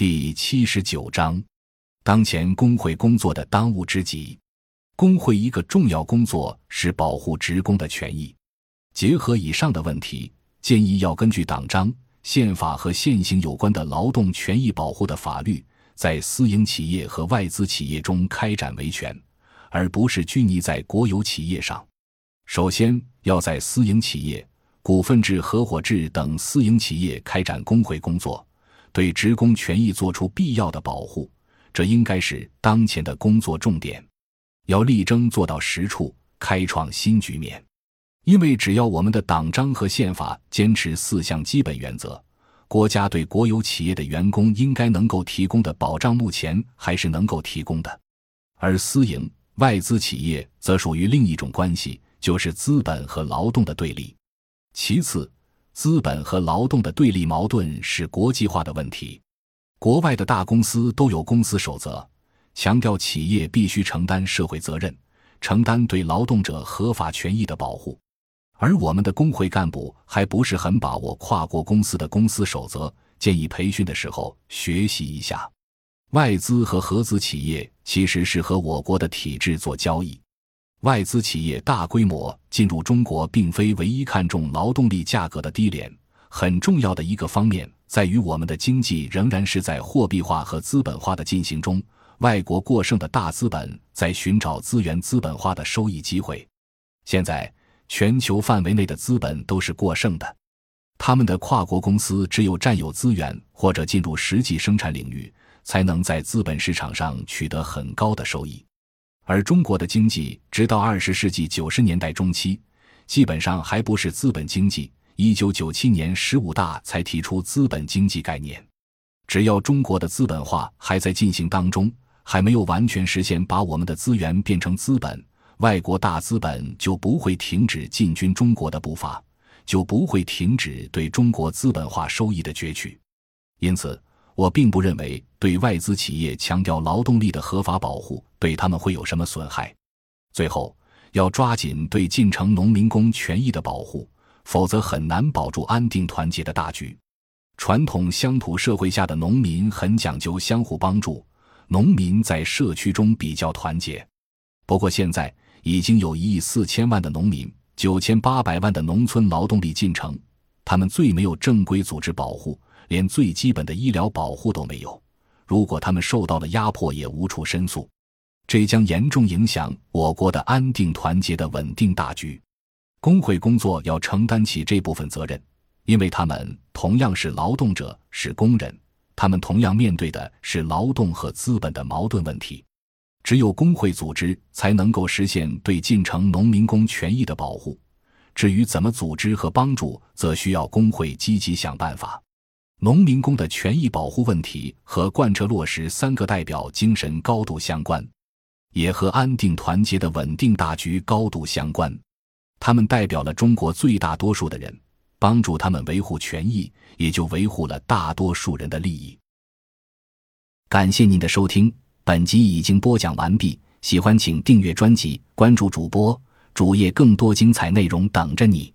第七十九章，当前工会工作的当务之急。工会一个重要工作是保护职工的权益。结合以上的问题，建议要根据党章、宪法和现行有关的劳动权益保护的法律，在私营企业和外资企业中开展维权，而不是拘泥在国有企业上。首先，要在私营企业、股份制、合伙制等私营企业开展工会工作。对职工权益作出必要的保护，这应该是当前的工作重点。要力争做到实处，开创新局面。因为只要我们的党章和宪法坚持四项基本原则，国家对国有企业的员工应该能够提供的保障，目前还是能够提供的。而私营外资企业则属于另一种关系，就是资本和劳动的对立。其次。资本和劳动的对立矛盾是国际化的问题。国外的大公司都有公司守则，强调企业必须承担社会责任，承担对劳动者合法权益的保护。而我们的工会干部还不是很把握跨国公司的公司守则，建议培训的时候学习一下。外资和合资企业其实是和我国的体制做交易。外资企业大规模进入中国，并非唯一看重劳动力价格的低廉。很重要的一个方面在于，我们的经济仍然是在货币化和资本化的进行中。外国过剩的大资本在寻找资源资本化的收益机会。现在，全球范围内的资本都是过剩的，他们的跨国公司只有占有资源或者进入实际生产领域，才能在资本市场上取得很高的收益。而中国的经济直到二十世纪九十年代中期，基本上还不是资本经济。一九九七年十五大才提出资本经济概念。只要中国的资本化还在进行当中，还没有完全实现把我们的资源变成资本，外国大资本就不会停止进军中国的步伐，就不会停止对中国资本化收益的攫取。因此。我并不认为对外资企业强调劳动力的合法保护对他们会有什么损害。最后，要抓紧对进城农民工权益的保护，否则很难保住安定团结的大局。传统乡土社会下的农民很讲究相互帮助，农民在社区中比较团结。不过现在已经有一亿四千万的农民，九千八百万的农村劳动力进城，他们最没有正规组织保护。连最基本的医疗保护都没有，如果他们受到了压迫，也无处申诉，这将严重影响我国的安定团结的稳定大局。工会工作要承担起这部分责任，因为他们同样是劳动者，是工人，他们同样面对的是劳动和资本的矛盾问题。只有工会组织才能够实现对进城农民工权益的保护。至于怎么组织和帮助，则需要工会积极想办法。农民工的权益保护问题和贯彻落实“三个代表”精神高度相关，也和安定团结的稳定大局高度相关。他们代表了中国最大多数的人，帮助他们维护权益，也就维护了大多数人的利益。感谢您的收听，本集已经播讲完毕。喜欢请订阅专辑，关注主播主页，更多精彩内容等着你。